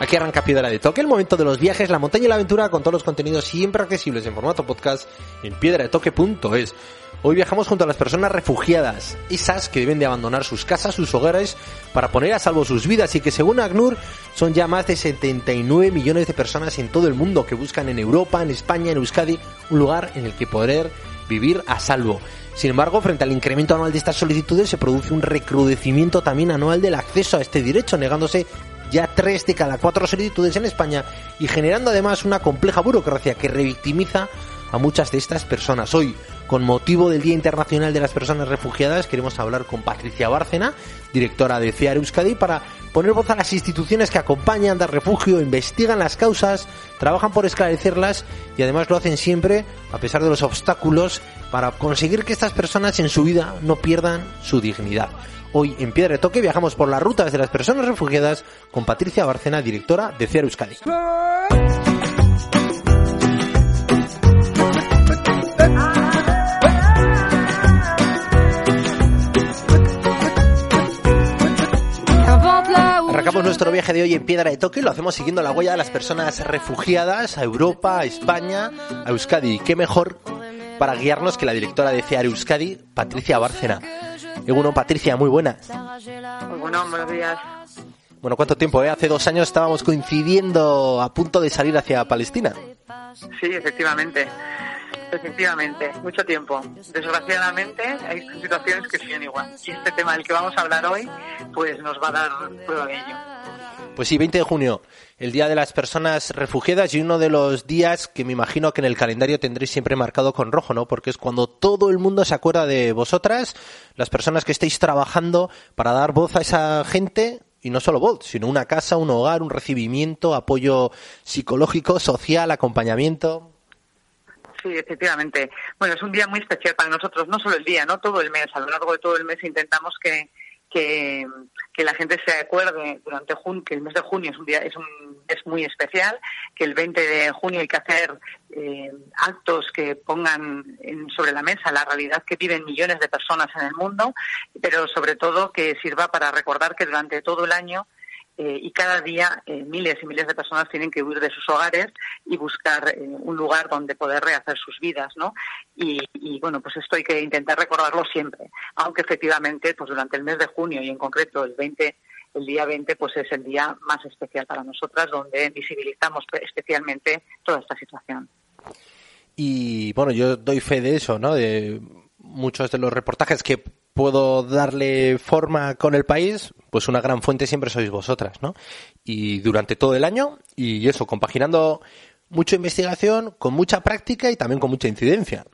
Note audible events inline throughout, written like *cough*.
Aquí arranca Piedra de Toque, el momento de los viajes, la montaña y la aventura con todos los contenidos siempre accesibles en formato podcast en piedradetoque.es. Hoy viajamos junto a las personas refugiadas, esas que deben de abandonar sus casas, sus hogares, para poner a salvo sus vidas y que según ACNUR son ya más de 79 millones de personas en todo el mundo que buscan en Europa, en España, en Euskadi, un lugar en el que poder vivir a salvo. Sin embargo, frente al incremento anual de estas solicitudes se produce un recrudecimiento también anual del acceso a este derecho, negándose ya tres de cada cuatro solicitudes en España y generando además una compleja burocracia que revictimiza a muchas de estas personas. Hoy, con motivo del Día Internacional de las Personas Refugiadas, queremos hablar con Patricia Bárcena, directora de CEAR Euskadi, para poner voz a las instituciones que acompañan, dar refugio, investigan las causas, trabajan por esclarecerlas y además lo hacen siempre, a pesar de los obstáculos, para conseguir que estas personas en su vida no pierdan su dignidad. Hoy en Piedra de Toque viajamos por las rutas de las personas refugiadas con Patricia Bárcena, directora de CEAR Euskadi. Arrancamos nuestro viaje de hoy en Piedra de Toque y lo hacemos siguiendo la huella de las personas refugiadas a Europa, a España, a Euskadi. ¿Qué mejor para guiarnos que la directora de CEAR Euskadi, Patricia Bárcena? Eguno, Patricia, muy buenas. Muy bueno, buenos días. Bueno, ¿cuánto tiempo? Eh? Hace dos años estábamos coincidiendo a punto de salir hacia Palestina. Sí, efectivamente. Efectivamente, mucho tiempo. Desgraciadamente hay situaciones que siguen igual. Y este tema del que vamos a hablar hoy, pues nos va a dar prueba de ello. Pues sí, 20 de junio, el Día de las Personas Refugiadas y uno de los días que me imagino que en el calendario tendréis siempre marcado con rojo, ¿no? Porque es cuando todo el mundo se acuerda de vosotras, las personas que estáis trabajando para dar voz a esa gente y no solo voz, sino una casa, un hogar, un recibimiento, apoyo psicológico, social, acompañamiento. Sí, efectivamente. Bueno, es un día muy especial para nosotros, no solo el día, no todo el mes. A lo largo de todo el mes intentamos que, que, que la gente se acuerde durante junio, que el mes de junio es un día es un es muy especial, que el 20 de junio hay que hacer eh, actos que pongan en, sobre la mesa la realidad que viven millones de personas en el mundo, pero sobre todo que sirva para recordar que durante todo el año eh, y cada día eh, miles y miles de personas tienen que huir de sus hogares y buscar eh, un lugar donde poder rehacer sus vidas, ¿no? Y, y, bueno, pues esto hay que intentar recordarlo siempre, aunque efectivamente, pues durante el mes de junio y en concreto el 20 el día 20 pues es el día más especial para nosotras donde visibilizamos especialmente toda esta situación. Y bueno, yo doy fe de eso, ¿no? De muchos de los reportajes que puedo darle forma con el país, pues una gran fuente siempre sois vosotras, ¿no? Y durante todo el año, y eso, compaginando mucha investigación con mucha práctica y también con mucha incidencia.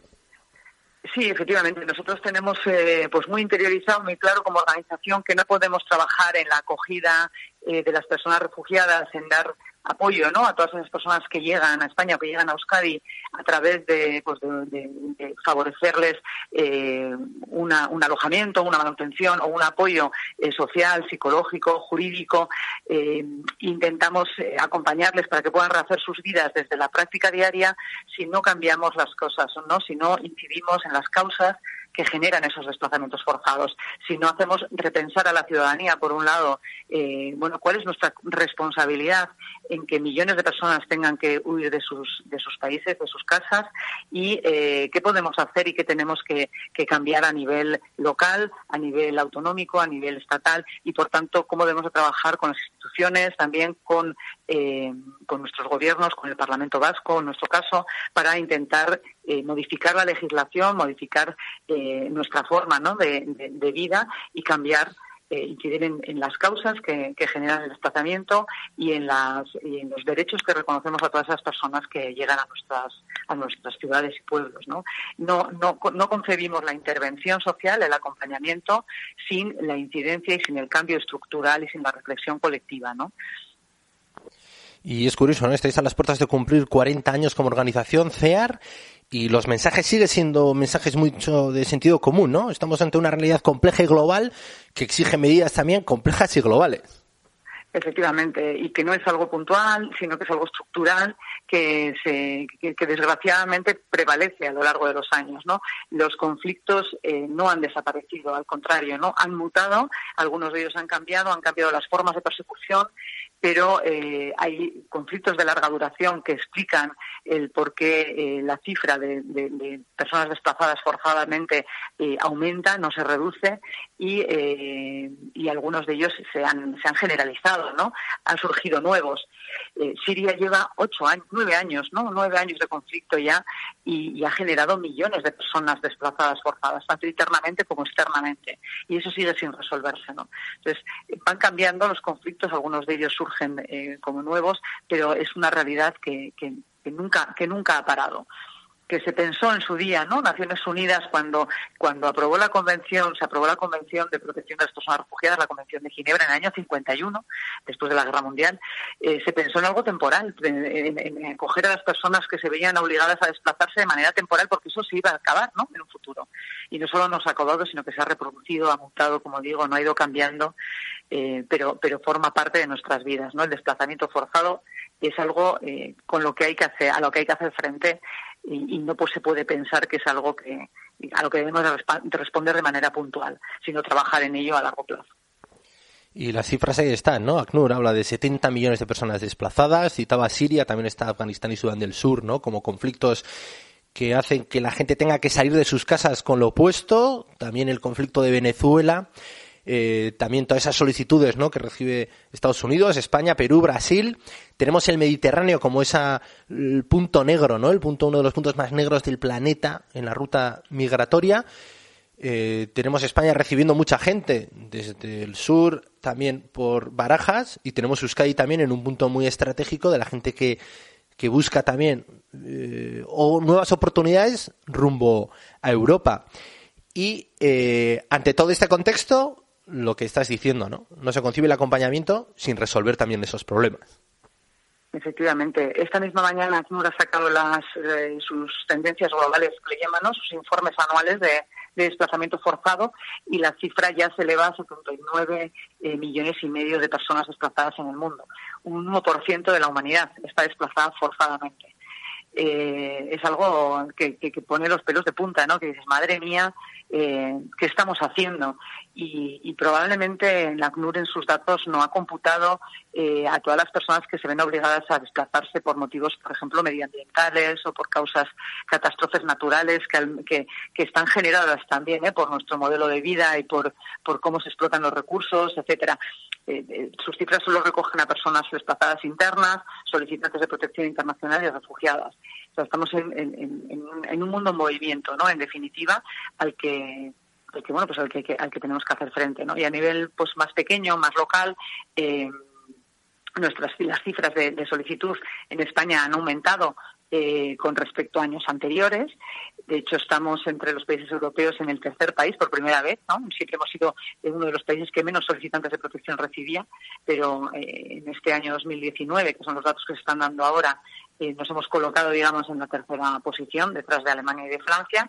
Sí, efectivamente. Nosotros tenemos eh, pues muy interiorizado, muy claro como organización que no podemos trabajar en la acogida eh, de las personas refugiadas, en dar apoyo ¿no? a todas esas personas que llegan a España o que llegan a Euskadi a través de, pues de, favorecerles eh, una, un alojamiento, una manutención o un apoyo eh, social, psicológico, jurídico. Eh, intentamos acompañarles para que puedan rehacer sus vidas desde la práctica diaria si no cambiamos las cosas, ¿no? si no incidimos en las causas que generan esos desplazamientos forzados. Si no hacemos repensar a la ciudadanía, por un lado, eh, bueno, cuál es nuestra responsabilidad en que millones de personas tengan que huir de sus, de sus países, de sus casas, y eh, qué podemos hacer y qué tenemos que, que, cambiar a nivel local, a nivel autonómico, a nivel estatal, y por tanto, cómo debemos de trabajar con las instituciones, también con, con nuestros gobiernos, con el Parlamento Vasco, en nuestro caso, para intentar modificar la legislación, modificar nuestra forma ¿no? de, de vida y cambiar eh, incidir en, las causas que, generan el desplazamiento y en, las, y en los derechos que reconocemos a todas esas personas que llegan a nuestras, a nuestras ciudades y pueblos. ¿no? No, no, no concebimos la intervención social, el acompañamiento, sin la incidencia y sin el cambio estructural y sin la reflexión colectiva. ¿no? Y es curioso, ¿no? Estáis a las puertas de cumplir 40 años como organización CEAR y los mensajes siguen siendo mensajes mucho de sentido común, ¿no? Estamos ante una realidad compleja y global que exige medidas también complejas y globales. Efectivamente, y que no es algo puntual, sino que es algo estructural que, se, que, desgraciadamente prevalece a lo largo de los años. ¿no? Los conflictos eh, no han desaparecido, al contrario, no han mutado, algunos de ellos han cambiado, han cambiado las formas de persecución pero eh, hay conflictos de larga duración que explican el por qué eh, la cifra de, personas desplazadas forzadamente eh, aumenta, no se reduce y, y, algunos de ellos se han, se han generalizado, ¿no? Han surgido nuevos. Siria lleva ocho años, nueve años, ¿no? Nueve años de conflicto ya y, ha generado millones de personas desplazadas forzadas, tanto internamente como externamente. Y eso sigue sin resolverse, ¿no? Entonces, van cambiando los conflictos, algunos de ellos surgen eh, como nuevos, pero es una realidad que, nunca, que nunca ha parado que se pensó en su día, ¿no? Naciones Unidas cuando cuando aprobó la convención, se aprobó la convención de protección de las personas refugiadas, la convención de Ginebra en el año 51, después de la Guerra Mundial, eh, se pensó en algo temporal, en, acoger a las personas que se veían obligadas a desplazarse de manera temporal, porque eso se iba a acabar, ¿no? En un futuro. Y no solo nos ha acabado, sino que se ha reproducido, ha mutado, como digo, no ha ido cambiando, eh, pero pero forma parte de nuestras vidas, ¿no? El desplazamiento forzado es algo eh, con lo que hay que hacer, a lo que hay que hacer frente y, no pues, se puede pensar que es algo que a lo que debemos de responder de manera puntual, sino trabajar en ello a largo plazo. Y las cifras ahí están, ¿no? ACNUR habla de 70 millones de personas desplazadas, citaba Siria, también está Afganistán y Sudán del Sur, ¿no? Como conflictos que hacen que la gente tenga que salir de sus casas con lo opuesto, también el conflicto de Venezuela eh, también todas esas solicitudes ¿no? que recibe Estados Unidos, España, Perú, Brasil. Tenemos el Mediterráneo como ese punto negro, ¿no? el punto, uno de los puntos más negros del planeta en la ruta migratoria. Eh, tenemos España recibiendo mucha gente desde el sur, también por Barajas, y tenemos Euskadi también en un punto muy estratégico de la gente que, que busca también eh, o nuevas oportunidades rumbo a Europa. Y ante todo este contexto, lo que estás diciendo, ¿no? No se concibe el acompañamiento sin resolver también esos problemas. Efectivamente. Esta misma mañana ACNUR ha sacado las, eh, sus tendencias globales, que le llaman, ¿no? sus informes anuales de, desplazamiento forzado y la cifra ya se eleva a 79 eh, millones y medio de personas desplazadas en el mundo. Un 1% de la humanidad está desplazada forzadamente. Eh, es algo que, que, pone los pelos de punta, ¿no? Que dices, madre mía, eh, qué estamos haciendo. Y, probablemente la CNUR en sus datos no ha computado eh, a todas las personas que se ven obligadas a desplazarse por motivos, por ejemplo, medioambientales o por causas, catástrofes naturales que, que, están generadas también eh, por nuestro modelo de vida y por, por cómo se explotan los recursos, etcétera. Eh, sus cifras solo recogen a personas desplazadas internas, solicitantes de protección internacional y refugiadas estamos en, un mundo en movimiento, ¿no? En definitiva, al que que bueno pues al que, al que tenemos que hacer frente no y a nivel pues más pequeño más local eh, nuestras las cifras de, solicitud en España han aumentado eh, con respecto a años anteriores. De hecho, estamos entre los países europeos en el tercer país por primera vez. ¿no? Siempre hemos sido uno de los países que menos solicitantes de protección recibía, pero eh, en este año 2019, que son los datos que se están dando ahora, eh, nos hemos colocado, digamos, en la tercera posición, detrás de Alemania y de Francia.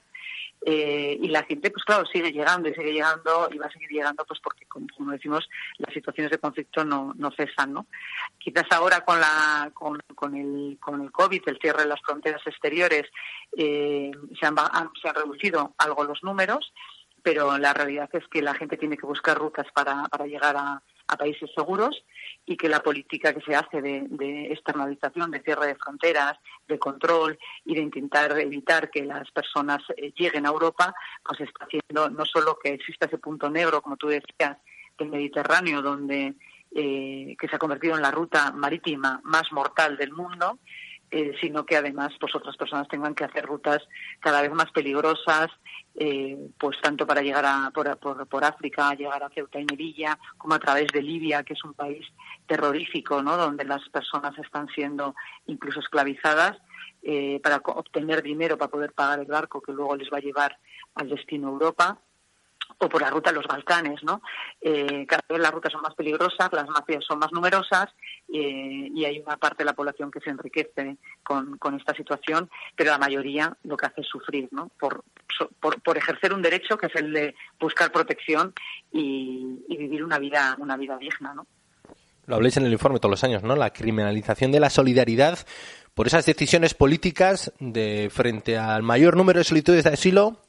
Eh, y la gente, pues claro, sigue llegando y sigue llegando y va a seguir llegando, pues porque, como, decimos, las situaciones de conflicto no, no cesan, ¿no? Quizás ahora con la con, el, con el COVID, el cierre de las fronteras exteriores, eh, se, han, se han reducido algo los números, pero la realidad es que la gente tiene que buscar rutas para, para llegar a, a países seguros y que la política que se hace de, externalización, de cierre de fronteras, de control y de intentar evitar que las personas eh, lleguen a Europa, pues está haciendo no solo que exista ese punto negro, como tú decías, del Mediterráneo, donde eh, que se ha convertido en la ruta marítima más mortal del mundo, eh, sino que además pues otras personas tengan que hacer rutas cada vez más peligrosas, eh, pues tanto para llegar a, por, por, África, llegar a Ceuta y Melilla, como a través de Libia, que es un país terrorífico, ¿no? donde las personas están siendo incluso esclavizadas eh, para obtener dinero para poder pagar el barco que luego les va a llevar al destino Europa o por la ruta de los Balcanes, ¿no? Eh, cada vez las rutas son más peligrosas, las mafias son más numerosas eh, y hay una parte de la población que se enriquece con, esta situación, pero la mayoría lo que hace es sufrir, ¿no? Por, por, ejercer un derecho que es el de buscar protección y, vivir una vida, una vida digna, ¿no? Lo habléis en el informe todos los años, ¿no? La criminalización de la solidaridad por esas decisiones políticas de frente al mayor número de solicitudes de asilo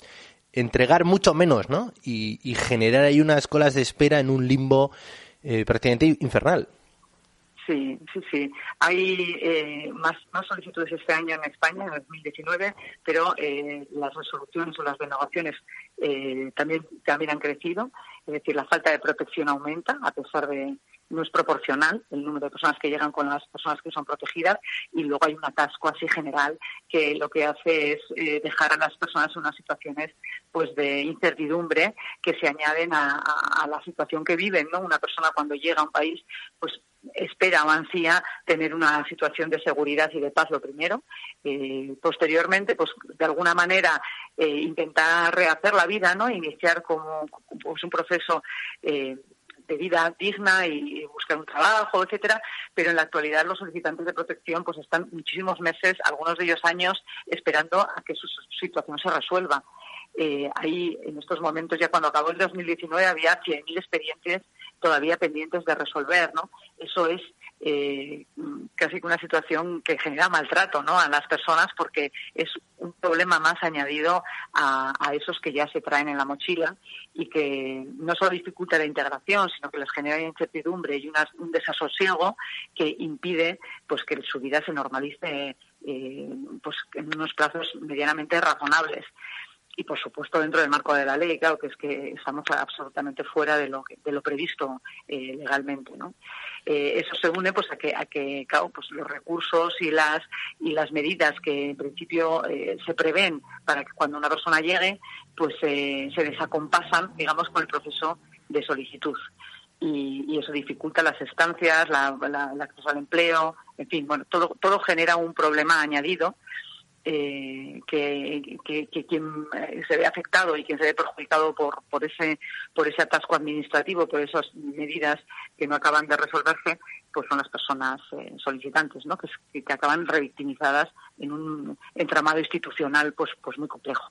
entregar mucho menos, ¿no? Y, generar ahí unas colas de espera en un limbo eh, prácticamente infernal. Sí, sí, sí. Hay eh, más, más solicitudes este año en España, en 2019, pero eh, las resoluciones o las denegaciones eh, también, también han crecido. Es decir, la falta de protección aumenta a pesar de, no es proporcional el número de personas que llegan con las personas que son protegidas y luego hay un atasco así general que lo que hace es eh, dejar a las personas en unas situaciones pues de incertidumbre que se añaden a, la situación que viven no una persona cuando llega a un país pues espera o ansía tener una situación de seguridad y de paz lo primero. Eh, posteriormente pues de alguna manera eh, intentar rehacer la vida no iniciar como pues, un proceso eh, de vida digna y buscar un trabajo, etcétera, pero en la actualidad los solicitantes de protección pues están muchísimos meses, algunos de ellos años, esperando a que su situación se resuelva. Eh, ahí, en estos momentos, ya cuando acabó el 2019, había 100.000 expedientes todavía pendientes de resolver, ¿no? Eso es eh, casi una situación que genera maltrato ¿no? a las personas porque es un problema más añadido a, esos que ya se traen en la mochila y que no solo dificulta la integración, sino que les genera incertidumbre y un desasosiego que impide pues que su vida se normalice eh, pues en unos plazos medianamente razonables y por supuesto dentro del marco de la ley, claro que es que estamos absolutamente fuera de lo, de lo previsto eh, legalmente, ¿no? Eh, eso se une pues a que, a que claro, pues los recursos y las y las medidas que en principio eh, se prevén para que cuando una persona llegue, pues se desacompasan, digamos, con el proceso de solicitud. Y, eso dificulta las estancias, la, la, el acceso al empleo, en fin, bueno, todo, todo genera un problema añadido eh, que, quien eh, se ve afectado y quien se ve perjudicado por, por ese por ese atasco administrativo, por esas medidas que no acaban de resolverse, pues son las personas eh, solicitantes, ¿no? Que, que acaban revictimizadas en un entramado institucional, pues pues muy complejo.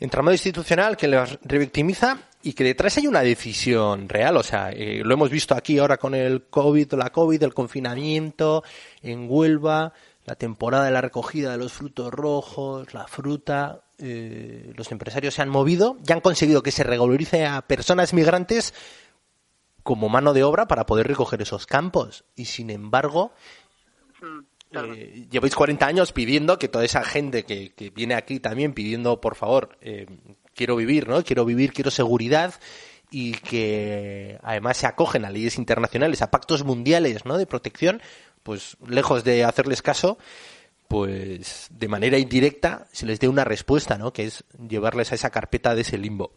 Entramado institucional que les revictimiza y que detrás hay una decisión real. O sea, lo hemos visto aquí ahora con el COVID, la COVID, el confinamiento en Huelva, la temporada de la recogida de los frutos rojos, la fruta, eh, los empresarios se han movido y han conseguido que se regularice a personas migrantes como mano de obra para poder recoger esos campos. Y sin embargo, mm, eh, lleváis 40 años pidiendo que toda esa gente que, que viene aquí también pidiendo, por favor, eh, quiero vivir, ¿no? Quiero vivir, quiero seguridad y que además se acogen a leyes internacionales, a pactos mundiales, ¿no? De protección, pues lejos de hacerles caso, pues de manera indirecta se les dé una respuesta, ¿no? Que es llevarles a esa carpeta de ese limbo.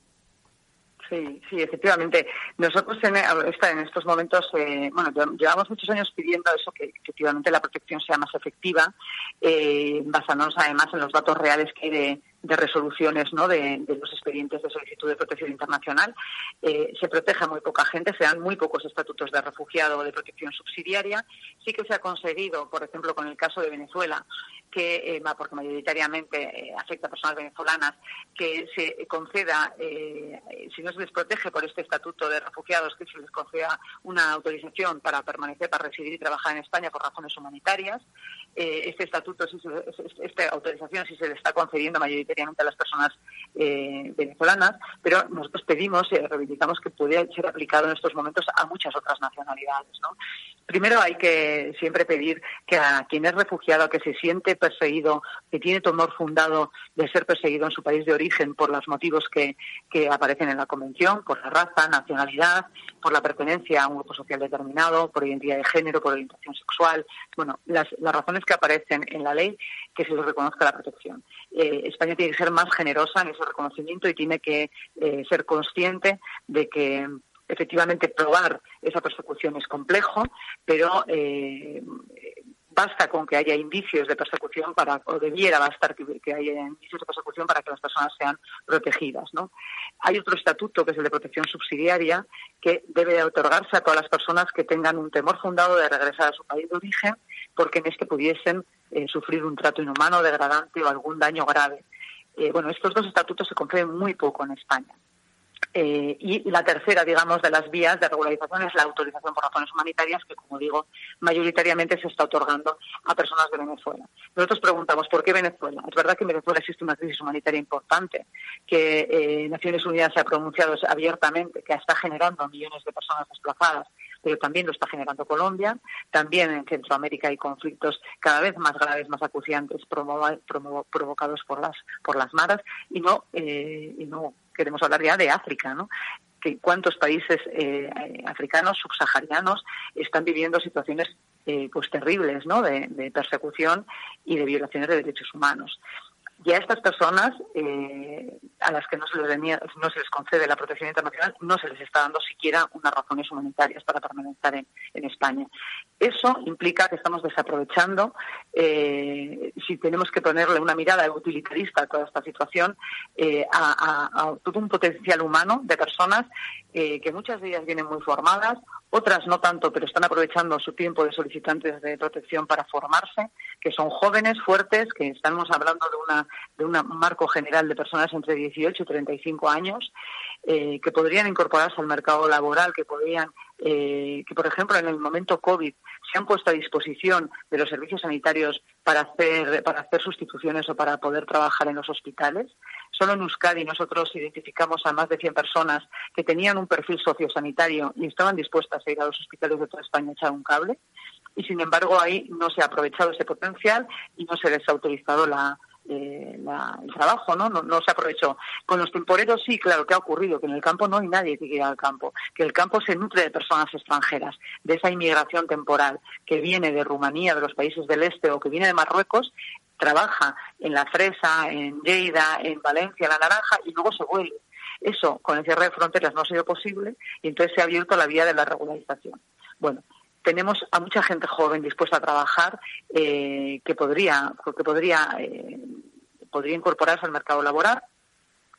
Sí, sí, efectivamente. Nosotros en, en estos momentos, eh, bueno, llevamos muchos años pidiendo eso, que efectivamente la protección sea más efectiva, eh, basándonos además en los datos reales que de, de resoluciones ¿no? de, los expedientes de solicitud de protección internacional. Eh, se protege a muy poca gente, se dan muy pocos estatutos de refugiado o de protección subsidiaria. Sí que se ha conseguido, por ejemplo, con el caso de Venezuela, que, eh, porque mayoritariamente eh, afecta a personas venezolanas, que se conceda, si no se les protege por este estatuto de refugiados, que se les conceda una autorización para permanecer, para residir y trabajar en España por razones humanitarias. este estatuto, esta autorización, si se le está concediendo mayoritariamente a las personas eh, venezolanas, pero nosotros pedimos y reivindicamos que pudiera ser aplicado en estos momentos a muchas otras nacionalidades. Primero hay que siempre pedir que a quien es refugiado, que se siente perseguido, que tiene temor fundado de ser perseguido en su país de origen por los motivos que, aparecen en la Convención, por la raza, nacionalidad, por la pertenencia a un grupo social determinado, por identidad de género, por orientación sexual, bueno, las, razones que aparecen en la ley, que se les reconozca la protección. Eh, España tiene que ser más generosa en ese reconocimiento y tiene que eh, ser consciente de que efectivamente probar esa persecución es complejo, pero eh, basta con que haya indicios de persecución para, o debiera bastar que, haya indicios de persecución para que las personas sean protegidas. ¿no? Hay otro estatuto que es el de protección subsidiaria que debe otorgarse a todas las personas que tengan un temor fundado de regresar a su país de origen porque en este pudiesen eh, sufrir un trato inhumano, degradante o algún daño grave. Eh, bueno, estos dos estatutos se conceden muy poco en España. Eh, y la tercera, digamos, de las vías de regularización es la autorización por razones humanitarias, que, como digo, mayoritariamente se está otorgando a personas de Venezuela. Nosotros preguntamos, ¿por qué Venezuela? Es verdad que en Venezuela existe una crisis humanitaria importante, que eh, Naciones Unidas se ha pronunciado abiertamente, que está generando millones de personas desplazadas, pero también lo está generando Colombia. También en Centroamérica hay conflictos cada vez más graves, más acuciantes, provocados por las, por las maras, y no, eh, y no queremos hablar ya de África, ¿no? Que cuántos países eh, africanos subsaharianos están viviendo situaciones eh, pues terribles, ¿no? de persecución y de violaciones de derechos humanos y a estas personas eh, a las que no se, les no se les concede la protección internacional no se les está dando siquiera unas razones humanitarias para permanecer en España. Eso implica que estamos desaprovechando, eh, si tenemos que ponerle una mirada utilitarista a toda esta situación, eh, a, todo un potencial humano de personas que muchas de ellas vienen muy formadas, otras no tanto, pero están aprovechando su tiempo de solicitantes de protección para formarse, que son jóvenes, fuertes, que estamos hablando de, una, de un marco general de personas entre 18 y 35 años, eh, que podrían incorporarse al mercado laboral, que podrían, eh, que por ejemplo en el momento COVID se han puesto a disposición de los servicios sanitarios para hacer, para hacer sustituciones o para poder trabajar en los hospitales. Solo en Euskadi nosotros identificamos a más de 100 personas que tenían un perfil sociosanitario y estaban dispuestas a ir a los hospitales de toda España a echar un cable. Y sin embargo ahí no se ha aprovechado ese potencial y no se les ha autorizado la, eh, el trabajo, ¿no? ¿no? se aprovechó. Con los temporeros sí, claro, ¿qué ha ocurrido? Que en el campo no hay nadie que quiera al campo, que el campo se nutre de personas extranjeras, de esa inmigración temporal que viene de Rumanía, de los países del este o que viene de Marruecos, trabaja en la fresa, en Lleida, en Valencia, en la naranja y luego se vuelve. Eso con el cierre de fronteras no ha sido posible y entonces se ha abierto la vía de la regularización. Bueno, tenemos a mucha gente joven dispuesta a trabajar eh, que podría que podría eh, podría incorporarse al mercado laboral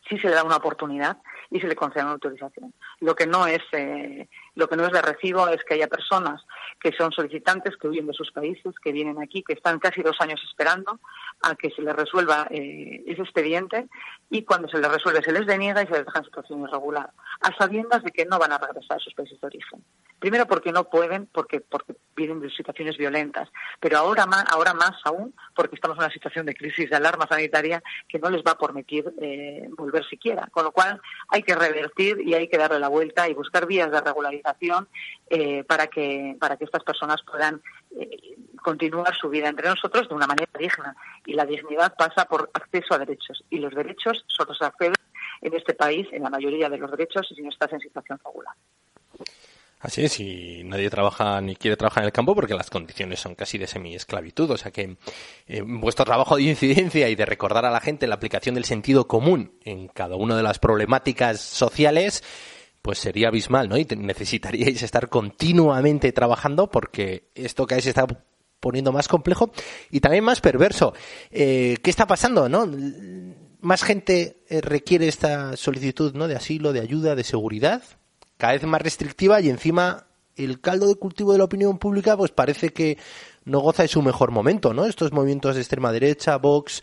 si se le da una oportunidad y se le concede una autorización. Lo que no es eh, lo que no es de recibo es que haya personas que son solicitantes que huyen de sus países, que vienen aquí, que están casi dos años esperando a que se les resuelva eh, ese expediente y cuando se les resuelve se les deniega y se les deja en situación irregular, a sabiendas de que no van a regresar a sus países de origen. Primero porque no pueden, porque, porque vienen de situaciones violentas, pero ahora más, ahora más aún porque estamos en una situación de crisis de alarma sanitaria que no les va a permitir eh, volver siquiera. Con lo cual hay que revertir y hay que darle la vuelta y buscar vías de regularización eh, para, que, para que estas personas puedan eh, continuar su vida entre nosotros de una manera digna. Y la dignidad pasa por acceso a derechos. Y los derechos solo se acceden en este país, en la mayoría de los derechos, si no estás en situación regular. Así es, y nadie trabaja ni quiere trabajar en el campo porque las condiciones son casi de semi-esclavitud. O sea que eh, vuestro trabajo de incidencia y de recordar a la gente la aplicación del sentido común en cada una de las problemáticas sociales, pues sería abismal, ¿no? Y necesitaríais estar continuamente trabajando porque esto que se está poniendo más complejo y también más perverso. Eh, ¿Qué está pasando, no? Más gente eh, requiere esta solicitud, ¿no? De asilo, de ayuda, de seguridad cada vez más restrictiva y encima el caldo de cultivo de la opinión pública pues parece que no goza de su mejor momento, ¿no? Estos movimientos de extrema derecha, Vox,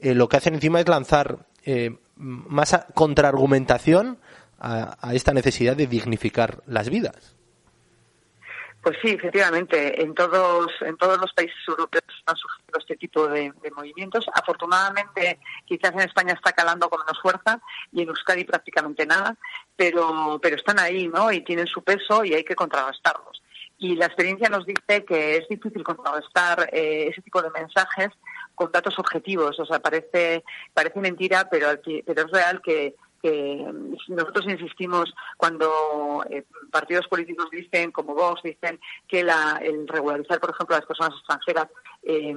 eh, lo que hacen encima es lanzar eh, más contraargumentación a, a esta necesidad de dignificar las vidas. Pues sí, efectivamente, en todos, en todos los países europeos han surgido este tipo de, movimientos. Afortunadamente, quizás en España está calando con menos fuerza y en Euskadi prácticamente nada, pero, pero están ahí, ¿no? Y tienen su peso y hay que contrarrestarlos. Y la experiencia nos dice que es difícil contrarrestar eh, ese tipo de mensajes con datos objetivos. O sea, parece, parece mentira, pero, pero es real que, que nosotros insistimos cuando eh, partidos políticos dicen, como Vox, dicen que la, el regularizar, por ejemplo, a las personas extranjeras eh,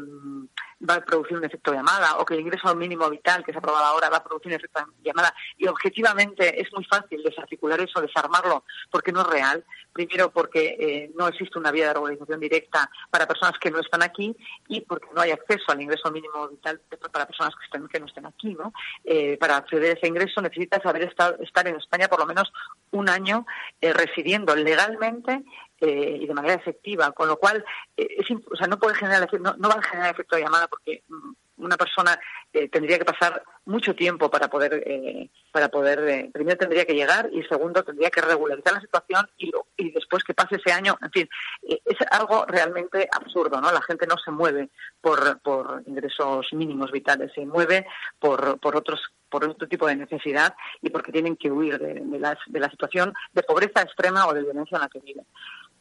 va a producir un efecto llamada o que el ingreso mínimo vital que se ha aprobado ahora va a producir un efecto llamada y objetivamente es muy fácil desarticular eso, desarmarlo, porque no es real. Primero porque eh, no existe una vía de regularización directa para personas que no están aquí y porque no hay acceso al ingreso mínimo vital para personas que no estén aquí. ¿no? Eh, para acceder a ese ingreso necesitas haber estado, estar en España por lo menos un año eh, residiendo legalmente eh, y de manera efectiva, con lo cual eh, es, o sea, no puede generar no, no va a generar efecto de llamada porque mm, una persona eh, tendría que pasar mucho tiempo para poder eh, para poder eh, primero tendría que llegar y segundo tendría que regularizar la situación y, y después que pase ese año en fin es algo realmente absurdo no la gente no se mueve por, por ingresos mínimos vitales se mueve por, por otros por otro tipo de necesidad y porque tienen que huir de, de, la, de la situación de pobreza extrema o de violencia en la que viven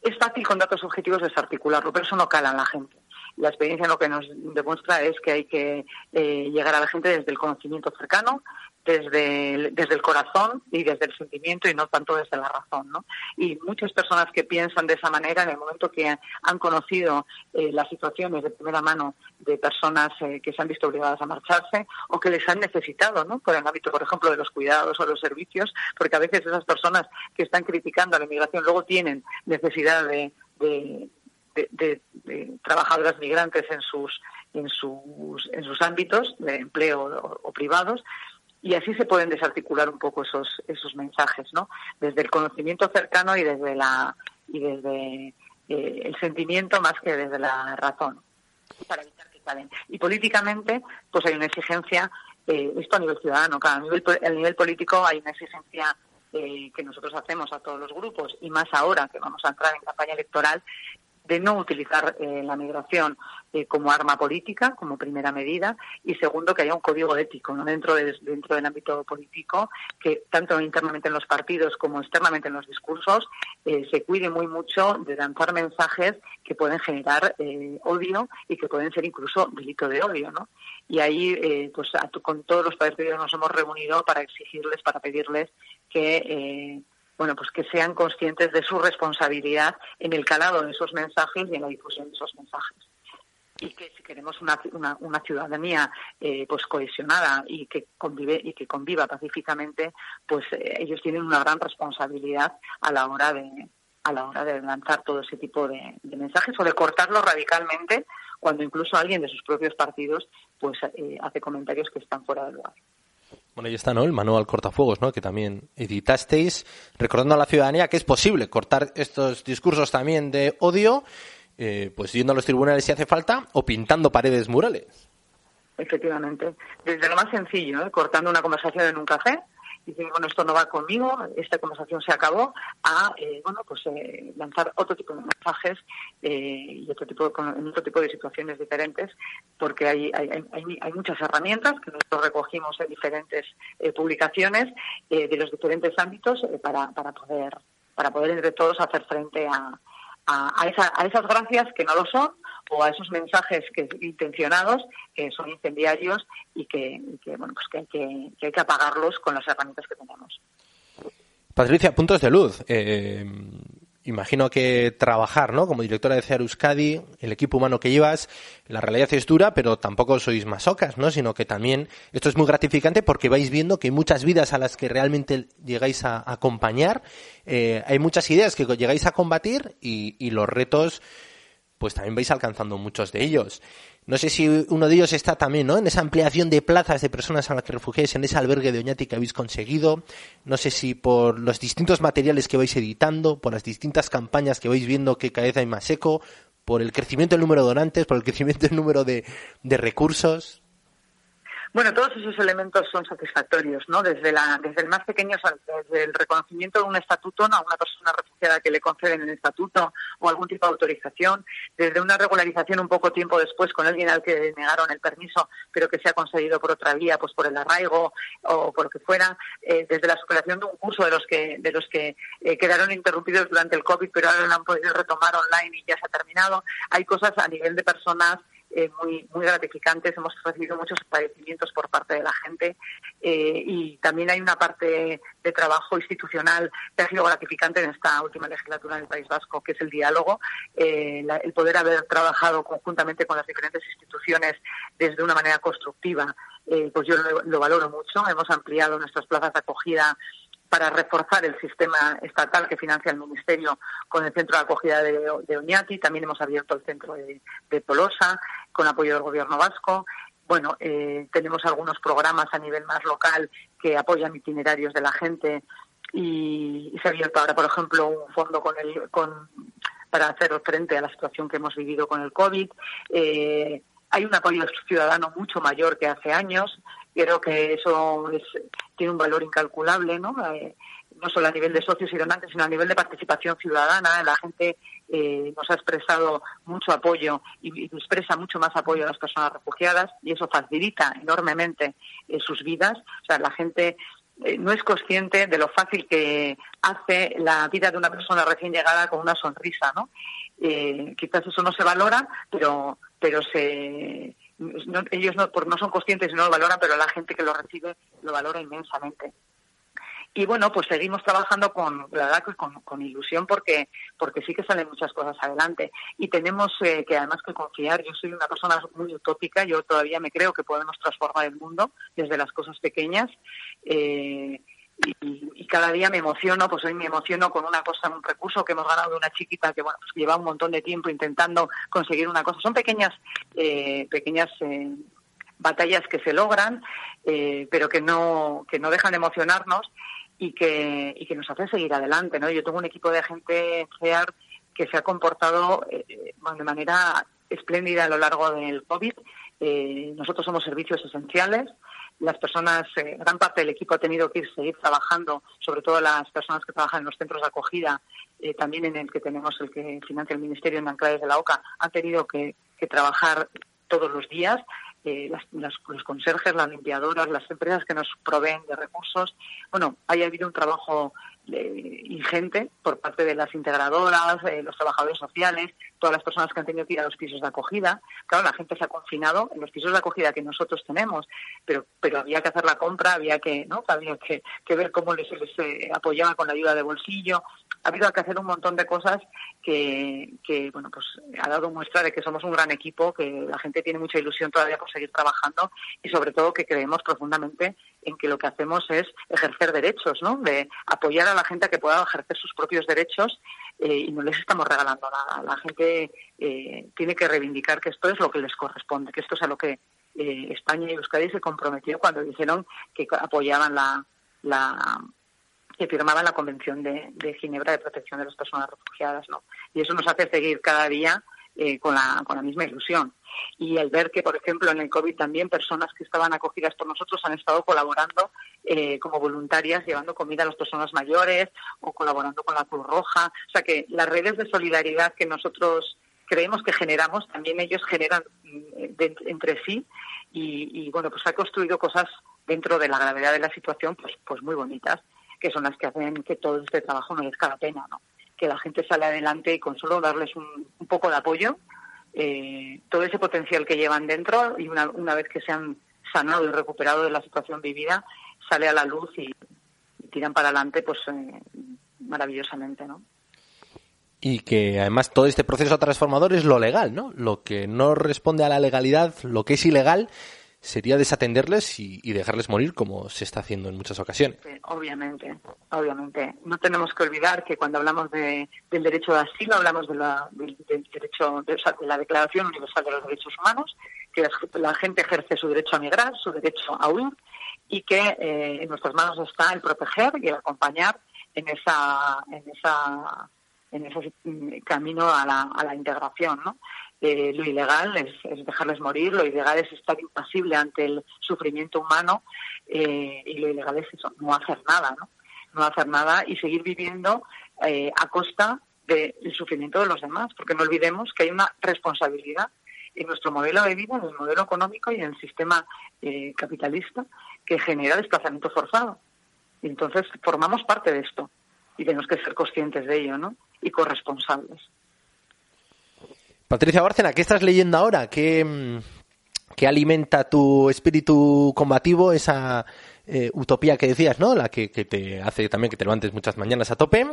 es fácil con datos objetivos desarticularlo pero eso no cala en la gente. La experiencia lo que nos demuestra es que hay que eh, llegar a la gente desde el conocimiento cercano, desde el, desde el corazón y desde el sentimiento y no tanto desde la razón. ¿no? Y muchas personas que piensan de esa manera en el momento que han conocido eh, las situaciones de primera mano de personas eh, que se han visto obligadas a marcharse o que les han necesitado, ¿no? por el ámbito, por ejemplo, de los cuidados o los servicios, porque a veces esas personas que están criticando a la inmigración luego tienen necesidad de, de trabajadoras migrantes en sus, en sus, en sus ámbitos de empleo o, privados y así se pueden desarticular un poco esos, esos mensajes, ¿no? Desde el conocimiento cercano y desde la y desde eh, el sentimiento más que desde la razón para evitar que calen. Y políticamente, pues hay una exigencia, eh, esto a nivel ciudadano, cada nivel, a nivel político hay una exigencia eh, que nosotros hacemos a todos los grupos y más ahora que vamos a entrar en campaña electoral de no utilizar eh, la migración eh, como arma política, como primera medida, y segundo, que haya un código ético ¿no? dentro, de, dentro del ámbito político, que tanto internamente en los partidos como externamente en los discursos eh, se cuide muy mucho de lanzar mensajes que pueden generar eh, odio y que pueden ser incluso delito de odio. ¿no? Y ahí, eh, pues con todos los partidos nos hemos reunido para exigirles, para pedirles que bueno, pues que sean conscientes de su responsabilidad en el calado de esos mensajes y en la difusión de esos mensajes. Y que si queremos una, una, una ciudadanía eh, pues cohesionada y que convive y que conviva pacíficamente, pues eh, ellos tienen una gran responsabilidad a la hora de a la hora de lanzar todo ese tipo de, mensajes o de cortarlos radicalmente cuando incluso alguien de sus propios partidos pues eh, hace comentarios que están fuera de lugar. Bueno, ahí está, ¿no? El manual cortafuegos, ¿no? Que también editasteis, recordando a la ciudadanía que es posible cortar estos discursos también de odio, eh, pues yendo a los tribunales si hace falta, o pintando paredes murales. Efectivamente. Desde lo más sencillo, ¿eh? cortando una conversación en un café, dicen, bueno, esto no va conmigo, esta conversación se acabó, a, eh, bueno, pues eh, lanzar otro tipo de mensajes eh, y otro tipo, en otro tipo de situaciones diferentes, porque hay, hay, hay, hay muchas herramientas que nosotros recogimos en diferentes eh, publicaciones eh, de los diferentes ámbitos para, para poder para poder entre todos hacer frente a, a, a, esa, a esas gracias que no lo son o a esos mensajes que intencionados que son incendiarios y que, bueno pues que hay que, que hay que apagarlos con las herramientas que tenemos. Patricia, puntos de luz. Eh, imagino que trabajar, ¿no? Como directora de CEAR Euskadi, el equipo humano que llevas, la realidad es dura, pero tampoco sois masocas, ¿no? Sino que también esto es muy gratificante porque vais viendo que hay muchas vidas a las que realmente llegáis a, acompañar, eh, hay muchas ideas que llegáis a combatir y, y los retos pues también vais alcanzando muchos de ellos. No sé si uno de ellos está también, ¿no? En esa ampliación de plazas de personas a las que refugiáis en ese albergue de Oñati que habéis conseguido. No sé si por los distintos materiales que vais editando, por las distintas campañas que vais viendo que cada vez hay más eco, por el crecimiento del número de donantes, por el *laughs* crecimiento del número de, de recursos. Bueno, todos esos elementos son satisfactorios, ¿no? Desde, la, desde el más pequeño, desde el reconocimiento de un estatuto a una persona refugiada que le conceden el estatuto o algún tipo de autorización, desde una regularización un poco tiempo después con alguien al que negaron el permiso, pero que se ha conseguido por otra vía, pues por el arraigo o por lo que fuera, eh, desde la superación de un curso de los que, de los que eh, quedaron interrumpidos durante el COVID, pero ahora lo han podido retomar online y ya se ha terminado. Hay cosas a nivel de personas eh, muy, muy gratificantes. Hemos recibido muchos agradecimientos por parte de la gente eh, y también hay una parte de trabajo institucional que ha sido gratificante en esta última legislatura del País Vasco, que es el diálogo, eh, el poder haber trabajado conjuntamente con las diferentes instituciones desde una manera constructiva. pues yo lo valoro mucho. Hemos ampliado nuestras plazas de acogida para reforzar el sistema estatal que financia el Ministerio con el centro de acogida de, Oñati. También hemos abierto el centro de, Tolosa con apoyo del Gobierno vasco. Bueno, eh, tenemos algunos programas a nivel más local que apoyan itinerarios de la gente y, se ha abierto ahora, por ejemplo, un fondo con el, con, para hacer frente a la situación que hemos vivido con el COVID. Eh, hay un apoyo ciudadano mucho mayor que hace años. Creo que eso tiene un valor incalculable, ¿no? Eh, no solo a nivel de socios y donantes, sino a nivel de participación ciudadana. La gente eh, nos ha expresado mucho apoyo y, expresa mucho más apoyo a las personas refugiadas y eso facilita enormemente eh, sus vidas. O sea, la gente no es consciente de lo fácil que hace la vida de una persona recién llegada con una sonrisa, ¿no? quizás eso no se valora, pero pero se ellos no, no son conscientes y no lo valoran, pero la gente que lo recibe lo valora inmensamente. Y bueno, pues seguimos trabajando con, la verdad, con, con ilusión porque, porque sí que salen muchas cosas adelante. Y tenemos eh, que además que confiar. Yo soy una persona muy utópica, yo todavía me creo que podemos transformar el mundo desde las cosas pequeñas. Eh, y, cada día me emociono, pues hoy me emociono con una cosa, un recurso que hemos ganado de una chiquita que bueno, pues lleva un montón de tiempo intentando conseguir una cosa. Son pequeñas, eh, pequeñas eh, batallas que se logran, eh, pero que no, que no dejan de emocionarnos y que, y que nos hacen seguir adelante. ¿no? Yo tengo un equipo de gente CEAR que se ha comportado de manera espléndida a lo largo del COVID. nosotros somos servicios esenciales las personas, eh, gran parte del equipo ha tenido que ir, seguir trabajando, sobre todo las personas que trabajan en los centros de acogida, eh, también en el que tenemos el que financia el Ministerio en Anclaves de la OCA, han tenido que, trabajar todos los días. Eh, las, los conserjes, las limpiadoras, las empresas que nos proveen de recursos. Bueno, haya habido un trabajo ingente por parte de las integradoras, los trabajadores sociales, todas las personas que han tenido que ir a los pisos de acogida. Claro, la gente se ha confinado en los pisos de acogida que nosotros tenemos, pero, pero había que hacer la compra, había que, ¿no? había que, ver cómo les, les eh, apoyaba con la ayuda de bolsillo. Ha habido que hacer un montón de cosas que, que, bueno, pues ha dado muestra de que somos un gran equipo, que la gente tiene mucha ilusión todavía por seguir trabajando y sobre todo que creemos profundamente en que lo que hacemos es ejercer derechos, ¿no? De apoyar a la gente a que pueda ejercer sus propios derechos eh, y no les estamos regalando nada. La gente eh, tiene que reivindicar que esto es lo que les corresponde, que esto es a lo que eh, España y Euskadi se comprometió cuando dijeron que apoyaban la, la que firmaban la Convención de, Ginebra de Protección de las Personas Refugiadas, ¿no? Y eso nos hace seguir cada día con, la, con la misma ilusión y el ver que, por ejemplo, en el COVID también personas que estaban acogidas por nosotros han estado colaborando eh, como voluntarias, llevando comida a las personas mayores o colaborando con la Cruz Roja. O sea que las redes de solidaridad que nosotros creemos que generamos, también ellos generan mm, entre sí y, bueno, pues ha construido cosas dentro de la gravedad de la situación pues, pues muy bonitas, que son las que hacen que todo este trabajo merezca la pena, ¿no? Que la gente sale adelante y con solo darles un poco de apoyo, eh, todo ese potencial que llevan dentro y una, una vez que se han sanado y recuperado de la situación vivida, sale a la luz y, tiran para adelante pues eh, maravillosamente, ¿no? Y que además todo este proceso transformador es lo legal, ¿no? Lo que no responde a la legalidad, lo que es ilegal, sería desatenderles y, dejarles morir como se está haciendo en muchas ocasiones. obviamente, obviamente. No tenemos que olvidar que cuando hablamos de, del derecho de asilo hablamos de la, del, derecho de, la Declaración Universal de los Derechos Humanos, que la, gente ejerce su derecho a migrar, su derecho a huir y que eh, en nuestras manos está el proteger y el acompañar en esa en esa en ese camino a la, a la integración, ¿no? Eh, lo ilegal es, dejarles morir, lo ilegal es estar impasible ante el sufrimiento humano eh, y lo ilegal es eso, no hacer nada, ¿no? No hacer nada y seguir viviendo eh, a costa del sufrimiento de los demás, porque no olvidemos que hay una responsabilidad en nuestro modelo de vida, en el modelo económico y en el sistema capitalista que genera desplazamiento forzado. Y entonces formamos parte de esto y tenemos que ser conscientes de ello, ¿no? Y corresponsables. Patricia Bárcena, ¿qué estás leyendo ahora? ¿Qué, mm, alimenta tu espíritu combativo, esa eh, utopía que decías, ¿no? La que, te hace también que te levantes muchas mañanas a tope.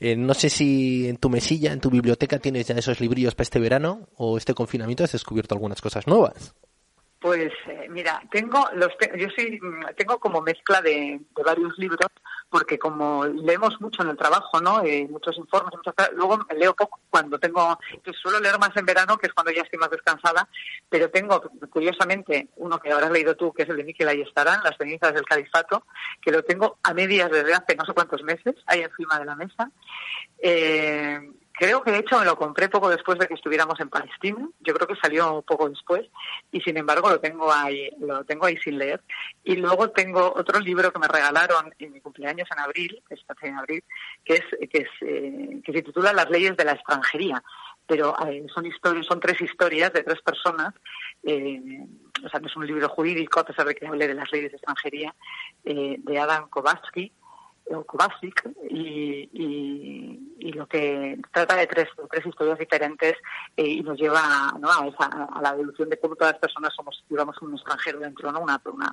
Eh, no sé si en tu mesilla, en tu biblioteca, tienes ya esos librillos para este verano o este confinamiento has descubierto algunas cosas nuevas. Pues eh, mira, tengo los yo sí mm, tengo como mezcla de, varios libros porque como leemos mucho en el trabajo, ¿no? Eh, muchos informes, luego leo poco cuando tengo pues suelo leer más en verano que es cuando ya estoy más descansada, pero tengo curiosamente uno que habrás leído tú que es el de Miquel Ayestarán, Las cenizas del califato, que lo tengo a medias desde hace no sé cuántos meses ahí encima de la mesa. Eh, Creo que de hecho me lo compré poco después de que estuviéramos en Palestina. Yo creo que salió poco después y sin embargo lo tengo ahí, lo tengo ahí sin leer. Y luego tengo otro libro que me regalaron en mi cumpleaños en abril, en abril, que es que, es, eh, que se titula Las leyes de la extranjería. Pero eh, son historias, son tres historias de tres personas. Eh, o sea, no es un libro jurídico, a pesar de que hable de las leyes de extranjería, de Adam Kovacsky Kovacic y, y, lo que trata de tres, tres historias diferentes eh, y nos lleva a, la deducción de cómo todas las personas somos, digamos, un extranjero dentro, ¿no? Una, una,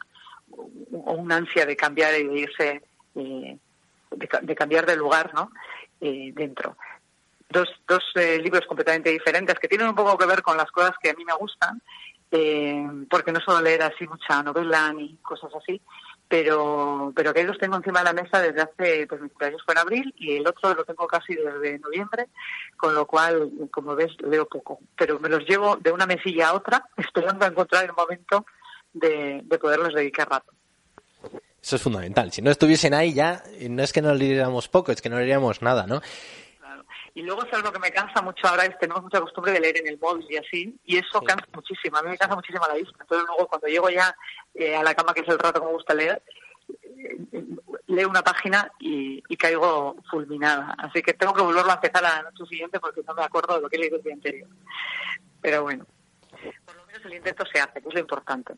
una ansia de cambiar y de irse, eh, de, cambiar de lugar, ¿no? Eh, dentro. Dos, dos libros completamente diferentes que tienen un poco que ver con las cosas que a mí me gustan, porque no suelo leer así mucha novela ni cosas así, pero pero que los tengo encima de la mesa desde hace, pues mi cumpleaños fue en abril y el otro lo tengo casi desde noviembre, con lo cual, como ves, leo poco. Pero me los llevo de una mesilla a otra, *laughs* esperando encontrar el momento de, de poderlos dedicar rato. Eso es fundamental. Si no estuviesen ahí ya, no es que no leeríamos poco, es que no leeríamos nada, ¿no? Y luego es algo que me cansa mucho ahora, es tenemos mucha costumbre de leer en el móvil y así, y eso cansa muchísimo. A mí me cansa muchísimo la vista. Entonces luego cuando llego ya eh, a la cama, que es el rato que me gusta leer, eh, leo una página y, caigo fulminada. Así que tengo que volverlo a empezar a la noche siguiente porque no me acuerdo de lo que he leído el día anterior. Pero bueno, por lo menos el intento se hace, que es lo importante.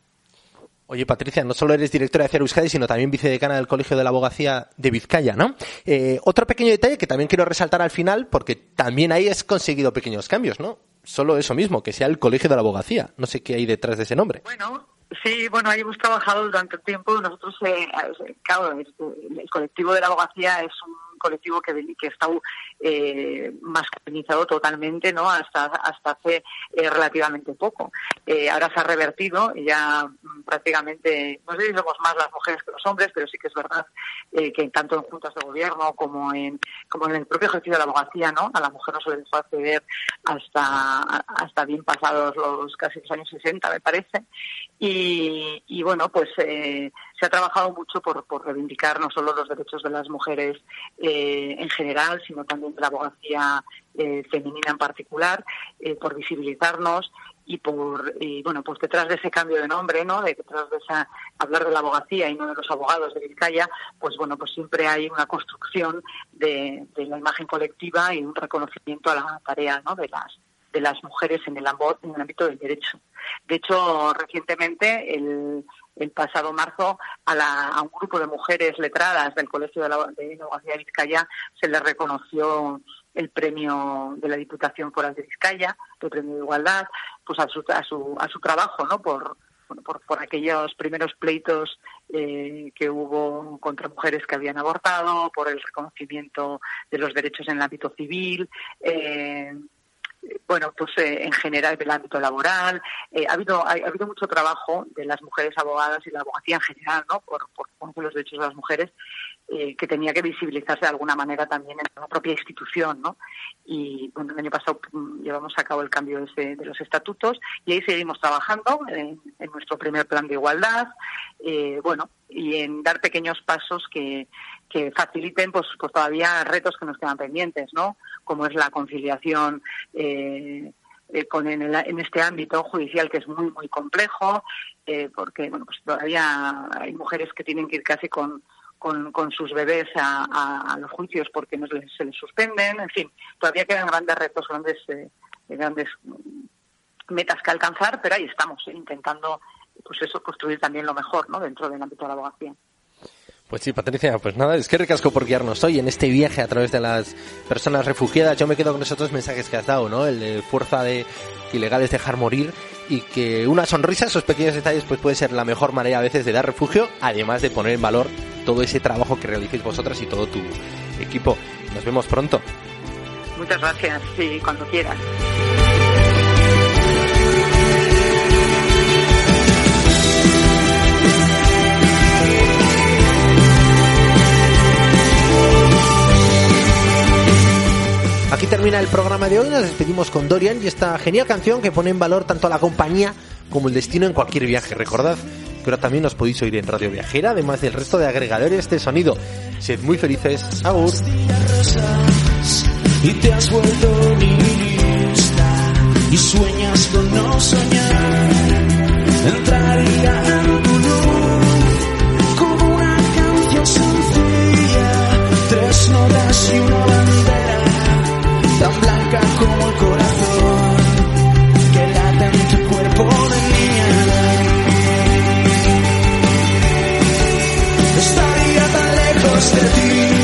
Oye, Patricia, no solo eres directora de Euskadi, sino también vicedecana del Colegio de la Abogacía de Vizcaya, ¿no? Eh, otro pequeño detalle que también quiero resaltar al final, porque también ahí has conseguido pequeños cambios, ¿no? Solo eso mismo, que sea el Colegio de la Abogacía. No sé qué hay detrás de ese nombre. Bueno, Sí, bueno, ahí hemos trabajado durante el tiempo. Nosotros, eh, claro, el colectivo de la abogacía es un colectivo que, que está eh, masculinizado totalmente, ¿no? Hasta hasta hace eh, relativamente poco. Eh, ahora se ha revertido y ya mm, prácticamente, no sé si somos más las mujeres que los hombres, pero sí que es verdad eh, que tanto en juntas de gobierno como en como en el propio ejercicio de la abogacía, ¿no? A la mujer no se le dejó acceder hasta hasta bien pasados los casi los años 60, me parece. Y, y bueno, pues se ha trabajado mucho por, por reivindicar no solo los derechos de las mujeres eh, en general, sino también de la abogacía eh, femenina en particular, eh, por visibilizarnos y por y bueno pues detrás de ese cambio de nombre no de detrás de esa hablar de la abogacía y no de los abogados de Vizcaya pues bueno pues siempre hay una construcción de, de la imagen colectiva y un reconocimiento a la tarea no de las de las mujeres en el, en el ámbito del derecho. De hecho, recientemente, el, el pasado marzo, a, la, un grupo de mujeres letradas del Colegio de la de de Vizcaya se les reconoció el premio de la Diputación Foral de Vizcaya, el premio de igualdad, pues a su, a su, a su trabajo, ¿no? Por, por, por aquellos primeros pleitos eh, que hubo contra mujeres que habían abortado, por el reconocimiento de los derechos en el ámbito civil, eh, bueno, pues eh, en general del ámbito laboral. Eh, ha, habido, ha, habido mucho trabajo de las mujeres abogadas y la abogacía en general, ¿no? Por, por, los derechos de las mujeres, eh, que tenía que visibilizarse de alguna manera también en la propia institución, ¿no? Y bueno, el año pasado mm, llevamos a cabo el cambio de, de los estatutos y ahí seguimos trabajando en, en nuestro primer plan de igualdad, bueno, y en dar pequeños pasos que, que faciliten pues, pues todavía retos que nos quedan pendientes, ¿no? Como es la conciliación eh, eh, en, este ámbito judicial que es muy muy complejo eh, porque bueno pues todavía hay mujeres que tienen que ir casi con con, sus bebés a, a, los juicios porque no se les suspenden en fin todavía quedan grandes retos grandes eh, grandes metas que alcanzar pero ahí estamos intentando pues eso construir también lo mejor no dentro del ámbito de la abogacía pues sí, Patricia, pues nada, es que recasco por guiarnos hoy en este viaje a través de las personas refugiadas. Yo me quedo con esos dos mensajes que has dado, ¿no? El de fuerza de ilegales dejar morir y que una sonrisa, esos pequeños detalles, pues puede ser la mejor manera a veces de dar refugio, además de poner en valor todo ese trabajo que realicéis vosotras y todo tu equipo. Nos vemos pronto. Muchas gracias, sí, cuando quieras. Aquí termina el programa de hoy, nos despedimos con Dorian y esta genial canción que pone en valor tanto a la compañía como el destino en cualquier viaje. Recordad que ahora también os podéis oír en Radio Viajera, además del resto de agregadores de sonido. Sed muy felices. Agur. Y sueñas con no soñar. Entraría en tu tan blanca como el corazón que late en tu cuerpo de niña. Estaría tan lejos de ti.